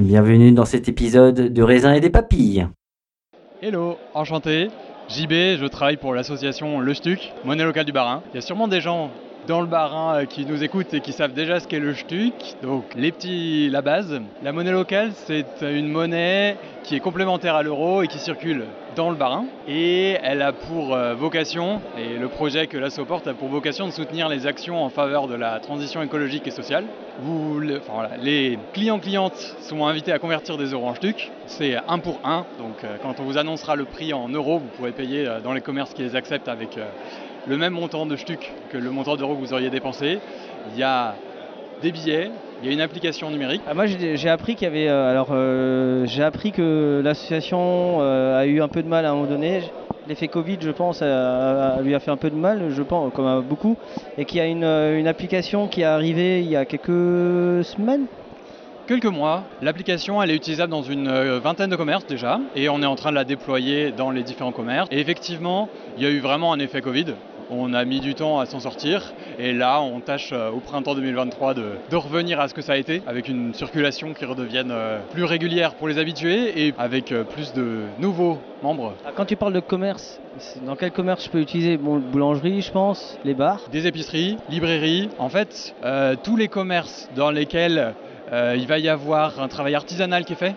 bienvenue dans cet épisode de raisin et des papilles. Hello, enchanté. JB, je travaille pour l'association Le Stuc, monnaie locale du Bas-Rhin. Il y a sûrement des gens dans le Bas-Rhin euh, qui nous écoutent et qui savent déjà ce qu'est le Stuc. Donc les petits, la base. La monnaie locale, c'est une monnaie qui est complémentaire à l'euro et qui circule dans le Bas-Rhin. Et elle a pour euh, vocation, et le projet que l'ASSO porte a pour vocation de soutenir les actions en faveur de la transition écologique et sociale. Les clients-clientes sont invités à convertir des euros en Stuc. C'est un pour un. Donc euh, quand on vous annoncera le prix en euros, vous pourrez payer dans les commerces qui les acceptent avec le même montant de Stuc que le montant d'euros que vous auriez dépensé. Il y a des billets, il y a une application numérique. Ah, moi j'ai appris qu'il y avait euh, alors euh, j'ai appris que l'association euh, a eu un peu de mal à un moment donné. L'effet Covid, je pense, a- a- lui a fait un peu de mal, je pense, comme à beaucoup, et qu'il y a une, une application qui est arrivée il y a quelques semaines. Quelques mois, l'application elle est utilisable dans une vingtaine de commerces déjà et on est en train de la déployer dans les différents commerces. Et effectivement, il y a eu vraiment un effet Covid. On a mis du temps à s'en sortir et là on tâche euh, au printemps 2023 de, de revenir à ce que ça a été avec une circulation qui redevienne euh, plus régulière pour les habitués et avec euh, plus de nouveaux membres. Ah, Quand tu parles de commerce, dans quel commerce je peux utiliser? Bon, boulangerie, je pense, les bars? Des épiceries, librairies, en fait euh, tous les commerces dans lesquels euh, il va y avoir un travail artisanal qui est fait.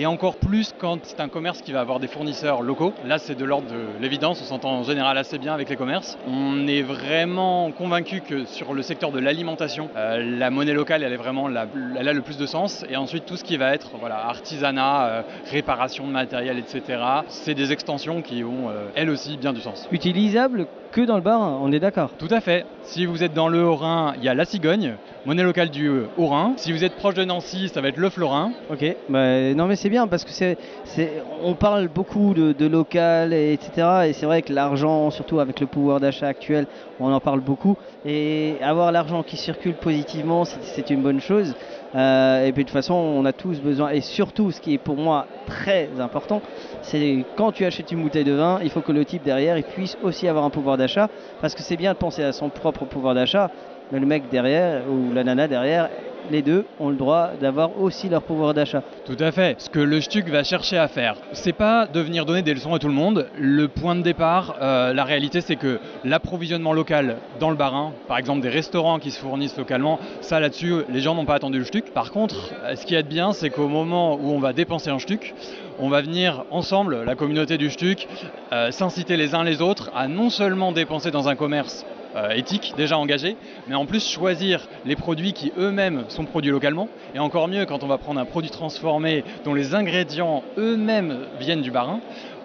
Et encore plus quand c'est un commerce qui va avoir des fournisseurs locaux. Là, c'est de l'ordre de l'évidence. On s'entend en général assez bien avec les commerces. On est vraiment convaincu que sur le secteur de l'alimentation, euh, la monnaie locale, elle vraiment a le plus de sens. Et ensuite, tout ce qui va être voilà, artisanat, euh, réparation de matériel, etc. C'est des extensions qui ont euh, elles aussi bien du sens. Utilisable que dans le bar, on est d'accord. Tout à fait. Si vous êtes dans le Haut-Rhin, il y a la Cigogne, monnaie locale du euh, Haut-Rhin. Si vous êtes proche de Nancy, ça va être le Florin. Ok, bah, non mais c'est bien parce que c'est, c'est, on parle beaucoup de, de local et etc. Et c'est vrai que l'argent, surtout avec le pouvoir d'achat actuel, on en parle beaucoup. Et avoir l'argent qui circule positivement, c'est, c'est une bonne chose. Euh, et puis de toute façon, on a tous besoin. Et surtout, ce qui est pour moi très important, c'est quand tu achètes une bouteille de vin, il faut que le type derrière il puisse aussi avoir un pouvoir d'achat. Parce que c'est bien de penser à son propre pouvoir d'achat, mais le mec derrière ou la nana derrière, les deux ont le droit d'avoir aussi leur pouvoir d'achat. Tout à fait. Ce que le Stuc va chercher à faire, c'est pas de venir donner des leçons à tout le monde. Le point de départ, euh, la réalité, c'est que l'approvisionnement local dans le Bas-Rhin, par exemple des restaurants qui se fournissent localement, ça là-dessus, les gens n'ont pas attendu le Stuc. Par contre, ce qui est bien, c'est qu'au moment où on va dépenser un Stuc, on va venir ensemble, la communauté du Stuc, euh, s'inciter les uns les autres à non seulement dépenser dans un commerce euh, éthique déjà engagée, mais en plus choisir les produits qui eux-mêmes sont produits localement, et encore mieux quand on va prendre un produit transformé dont les ingrédients eux-mêmes viennent du Barin,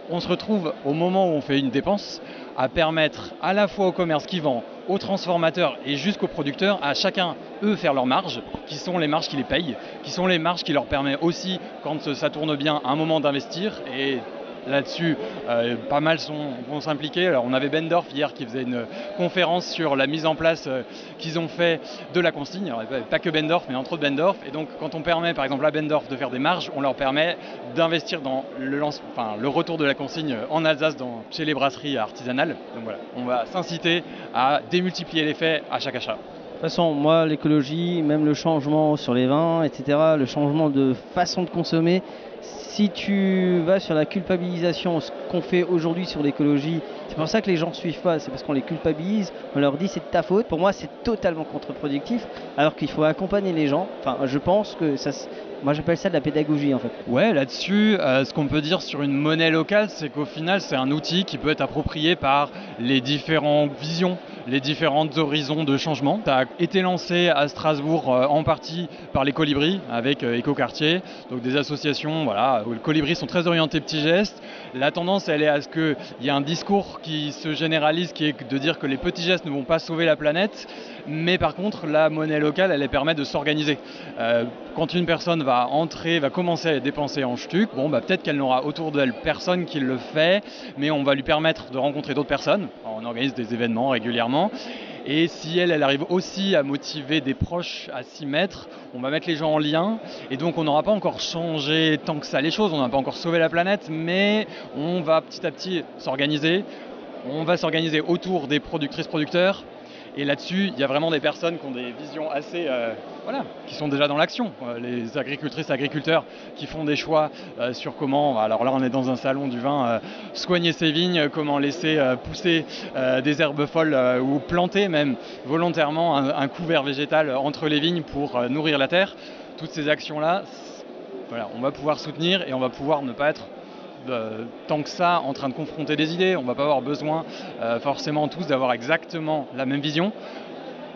on se retrouve au moment où on fait une dépense à permettre à la fois au commerce qui vend, aux transformateurs et jusqu'aux producteurs, à chacun, eux, faire leurs marges, qui sont les marges qui les payent, qui sont les marges qui leur permettent aussi, quand ça tourne bien, un moment d'investir et là-dessus, euh, pas mal sont, vont s'impliquer. Alors, on avait Bendorf hier qui faisait une conférence sur la mise en place euh, qu'ils ont fait de la consigne. Pas que Bendorf, mais entre autres Bendorf. Et donc, quand on permet, par exemple, à Bendorf de faire des marges, on leur permet d'investir dans le, retour de la consigne en Alsace chez les brasseries artisanales. Donc voilà, on va s'inciter à démultiplier l'effet à chaque achat. Façon, moi, l'écologie, même le changement sur les vins, etc., le changement de façon de consommer, si tu vas sur la culpabilisation, ce qu'on fait aujourd'hui sur l'écologie, c'est pour ça que les gens ne suivent pas, c'est parce qu'on les culpabilise, on leur dit c'est de ta faute. Pour moi, c'est totalement contre-productif, alors qu'il faut accompagner les gens. Enfin, je pense que ça, moi j'appelle ça de la pédagogie en fait. Ouais, là-dessus, euh, ce qu'on peut dire sur une monnaie locale, c'est qu'au final, c'est un outil qui peut être approprié par les différentes visions les différents horizons de changement. Ça a été lancé à Strasbourg euh, en partie par les colibris avec euh, Écoquartier, donc des associations voilà, où les colibris sont très orientés petits gestes. La tendance, elle est à ce qu'il y ait un discours qui se généralise, qui est de dire que les petits gestes ne vont pas sauver la planète, mais par contre, la monnaie locale, elle permet de s'organiser. Euh, quand une personne va entrer, va commencer à dépenser en stuc, bon, bah, peut-être qu'elle n'aura autour d'elle personne qui le fait, mais on va lui permettre de rencontrer d'autres personnes. On organise des événements régulièrement. Et si elle, elle arrive aussi à motiver des proches à s'y mettre, on va mettre les gens en lien. Et donc on n'aura pas encore changé tant que ça les choses, on n'a pas encore sauvé la planète, mais on va petit à petit s'organiser. On va s'organiser autour des productrices-producteurs, et là-dessus, il y a vraiment des personnes qui ont des visions assez, euh, voilà, qui sont déjà dans l'action. Les agricultrices, agriculteurs qui font des choix euh, sur comment, alors là on est dans un salon du vin, euh, soigner ses vignes, comment laisser pousser des herbes folles ou planter même volontairement un, couvert végétal entre les vignes pour nourrir la terre. Toutes ces actions-là, voilà, on va pouvoir soutenir et on va pouvoir ne pas être euh, tant que ça en train de confronter des idées. On ne va pas avoir besoin euh, forcément tous d'avoir exactement la même vision.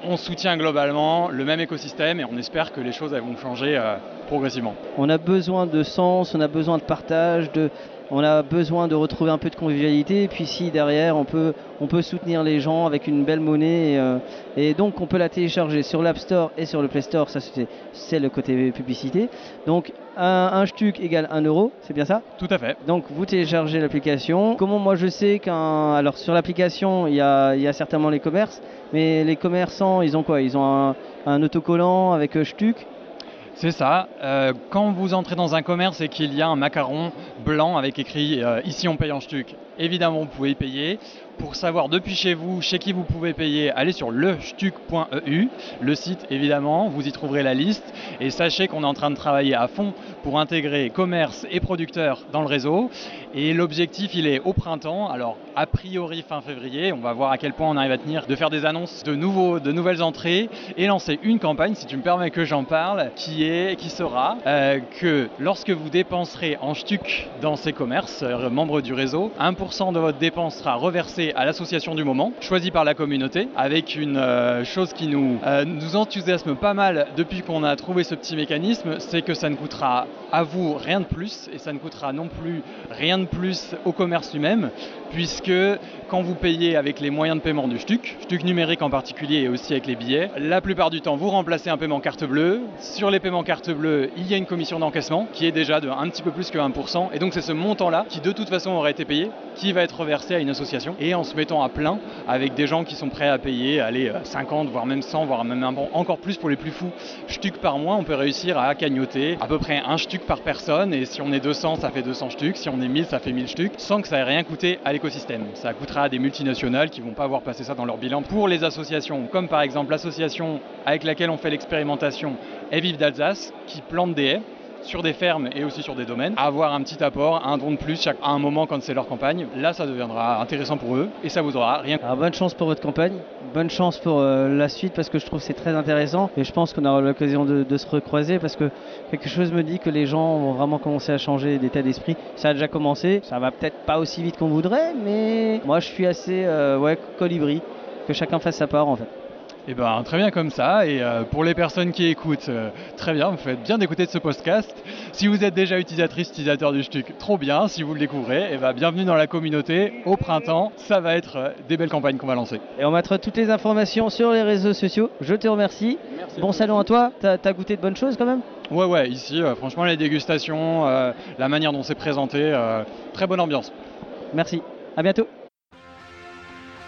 On soutient globalement le même écosystème et on espère que les choses vont changer euh, progressivement. On a besoin de sens, on a besoin de partage, de, on a besoin de retrouver un peu de convivialité. Et puis si derrière on peut, on peut soutenir les gens avec une belle monnaie. Et, euh, donc on peut la télécharger sur l'App Store et sur le Play Store. Ça c'est le côté publicité. Donc un, un stuc égale 1 euro, c'est bien ça? Tout à fait. Donc vous téléchargez l'application. Comment moi je sais qu'un... Alors sur l'application il y a, y a, certainement les commerces. Mais les commerçants ils ont quoi? Ils ont un, un autocollant avec euh, stuc c'est ça. Euh, quand vous entrez dans un commerce et qu'il y a un macaron blanc avec écrit euh, ici on paye en stuc, évidemment vous pouvez y payer. Pour savoir depuis chez vous, chez qui vous pouvez payer, allez sur lestuc.eu, le site évidemment, vous y trouverez la liste. Et sachez qu'on est en train de travailler à fond pour intégrer commerce et producteurs dans le réseau. Et l'objectif, il est au printemps, alors a priori fin février, on va voir à quel point on arrive à tenir, de faire des annonces de, nouveaux, de nouvelles entrées et lancer une campagne, si tu me permets que j'en parle, qui, est, qui sera euh, que lorsque vous dépenserez en stuc dans ces commerces, euh, membres du réseau, 1% de votre dépense sera reversé à l'association du moment, choisie par la communauté, avec une euh, chose qui nous, euh, nous enthousiasme pas mal depuis qu'on a trouvé ce petit mécanisme, c'est que ça ne coûtera à vous rien de plus et ça ne coûtera non plus rien de plus au commerce lui-même, puisque quand vous payez avec les moyens de paiement du STUC, STUC numérique en particulier et aussi avec les billets, la plupart du temps vous remplacez un paiement carte bleue. Sur les paiements carte bleue, il y a une commission d'encaissement qui est déjà de un petit peu plus que 1%. Et donc c'est ce montant-là qui de toute façon aurait été payé, qui va être reversé à une association. Et en se mettant à plein avec des gens qui sont prêts à payer, allez, 50, voire même 100, voire même encore plus pour les plus fous, STUC par mois, on peut réussir à cagnoter à peu près un STUC par personne. Et si on est 200, ça fait 200 STUC. Si on est 1000, ça fait 1000 STUC, sans que ça ait rien coûté à l'écosystème. Ça coûtera à des multinationales qui vont pas avoir passé ça dans leur bilan. Pour les associations, comme par exemple l'association avec laquelle on fait l'expérimentation Evive d'Alsace, qui plante des haies sur des fermes et aussi sur des domaines, avoir un petit apport, un don de plus à un moment quand c'est leur campagne. Là, ça deviendra intéressant pour eux et ça vous aura rien. Bonne chance pour votre campagne, bonne chance pour euh, la suite parce que je trouve que c'est très intéressant et je pense qu'on aura l'occasion de, se recroiser parce que quelque chose me dit que les gens vont vraiment commencer à changer d'état d'esprit. Ça a déjà commencé, ça va peut-être pas aussi vite qu'on voudrait, mais moi je suis assez euh, colibri. que chacun fasse sa part en fait. Et eh ben très bien comme ça. Et euh, pour les personnes qui écoutent, euh, très bien, vous faites bien d'écouter ce podcast. Si vous êtes déjà utilisatrice, utilisateur du Stuc, trop bien. Si vous le découvrez, et eh ben, bienvenue dans la communauté. Au printemps, ça va être euh, des belles campagnes qu'on va lancer. Et on mettra toutes les informations sur les réseaux sociaux. Je te remercie. bon salon à toi. T'as as goûté de bonnes choses quand même? Ouais ouais, ici franchement les dégustations, la manière dont c'est présenté, très bonne ambiance. Merci. À bientôt.